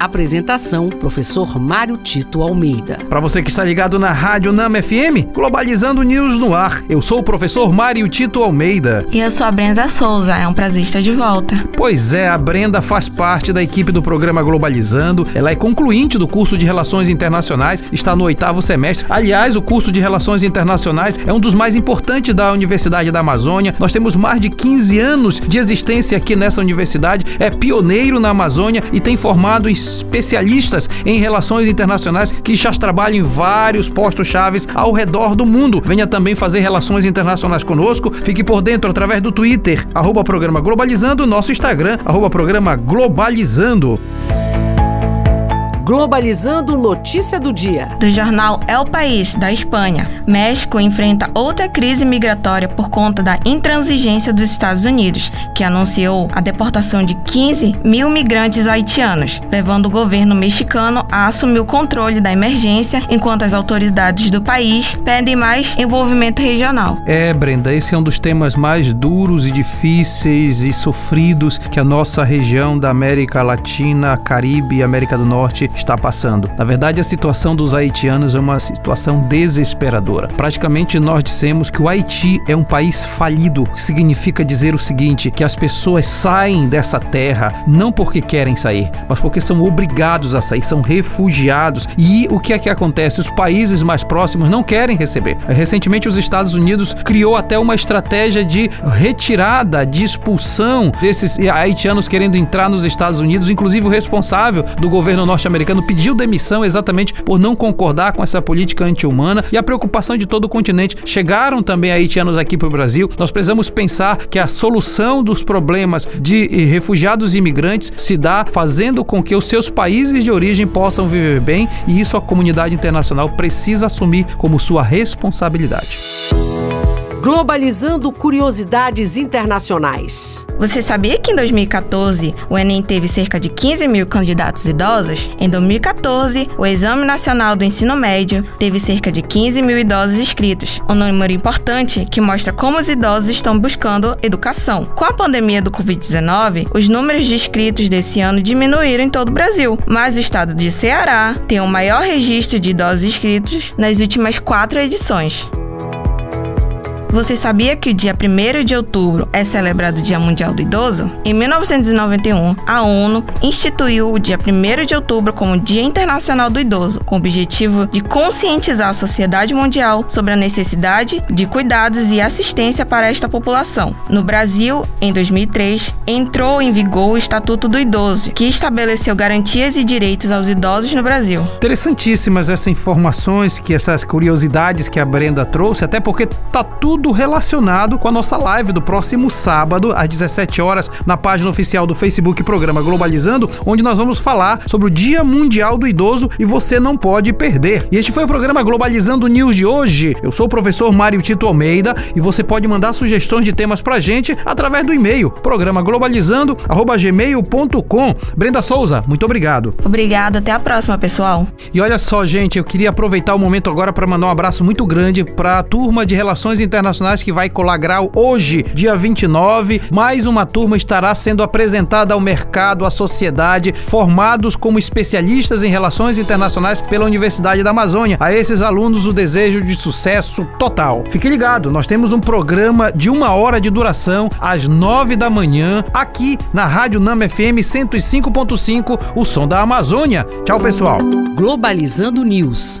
Apresentação: Professor Mário Tito Almeida. Para você que está ligado na Rádio Nama FM, Globalizando News no ar. Eu sou o professor Mário Tito Almeida. E eu sou a Brenda Souza. É um prazer estar de volta. Pois é, a Brenda faz parte da equipe do programa Globalizando. Ela é concluinte do curso de Relações Internacionais, está no oitavo semestre. Aliás, o curso de Relações Internacionais é um dos mais importantes da Universidade da Amazônia. Nós temos mais de 15 anos de existência aqui nessa universidade. É pioneiro na Amazônia e tem formado em especialistas em relações internacionais que já trabalham em vários postos chaves ao redor do mundo. Venha também fazer relações internacionais conosco. Fique por dentro através do Twitter, arroba programa Globalizando, nosso Instagram, arroba programa Globalizando. Globalizando notícia do dia. Do jornal El País, da Espanha. México enfrenta outra crise migratória por conta da intransigência dos Estados Unidos, que anunciou a deportação de 15 mil migrantes haitianos, levando o governo mexicano a assumir o controle da emergência, enquanto as autoridades do país pedem mais envolvimento regional. É, Brenda, esse é um dos temas mais duros e difíceis e sofridos que a nossa região da América Latina, Caribe e América do Norte está passando. Na verdade, a situação dos haitianos é uma situação desesperadora. Praticamente nós dissemos que o Haiti é um país falido, que significa dizer o seguinte: que as pessoas saem dessa terra não porque querem sair, mas porque são obrigados a sair, são refugiados. E o que é que acontece? Os países mais próximos não querem receber. Recentemente, os Estados Unidos criou até uma estratégia de retirada, de expulsão desses haitianos querendo entrar nos Estados Unidos, inclusive o responsável do governo norte-americano americano pediu demissão exatamente por não concordar com essa política anti-humana e a preocupação de todo o continente. Chegaram também haitianos aqui para o Brasil. Nós precisamos pensar que a solução dos problemas de refugiados e imigrantes se dá fazendo com que os seus países de origem possam viver bem e isso a comunidade internacional precisa assumir como sua responsabilidade. Globalizando curiosidades internacionais. Você sabia que em 2014 o Enem teve cerca de 15 mil candidatos idosos? Em 2014, o Exame Nacional do Ensino Médio teve cerca de 15 mil idosos inscritos, um número importante que mostra como os idosos estão buscando educação. Com a pandemia do Covid-19, os números de inscritos desse ano diminuíram em todo o Brasil, mas o estado de Ceará tem o maior registro de idosos inscritos nas últimas quatro edições. Você sabia que o dia 1 de outubro é celebrado o Dia Mundial do Idoso? Em 1991, a ONU instituiu o dia 1 de outubro como Dia Internacional do Idoso, com o objetivo de conscientizar a sociedade mundial sobre a necessidade de cuidados e assistência para esta população. No Brasil, em 2003, entrou em vigor o Estatuto do Idoso, que estabeleceu garantias e direitos aos idosos no Brasil. Interessantíssimas essas informações, que essas curiosidades que a Brenda trouxe, até porque tá tudo tudo relacionado com a nossa live do próximo sábado, às 17 horas, na página oficial do Facebook Programa Globalizando, onde nós vamos falar sobre o Dia Mundial do Idoso e você não pode perder. E este foi o programa Globalizando News de hoje. Eu sou o professor Mário Tito Almeida e você pode mandar sugestões de temas pra gente através do e-mail programa globalizando@gmail.com. Brenda Souza, muito obrigado. Obrigada, até a próxima, pessoal. E olha só, gente, eu queria aproveitar o momento agora para mandar um abraço muito grande para a turma de Relações Internacionais Internacionais que vai colar grau hoje, dia 29. Mais uma turma estará sendo apresentada ao mercado, à sociedade, formados como especialistas em relações internacionais pela Universidade da Amazônia. A esses alunos o desejo de sucesso total. Fique ligado, nós temos um programa de uma hora de duração às nove da manhã aqui na Rádio Nama FM 105.5, o som da Amazônia. Tchau, pessoal. Globalizando News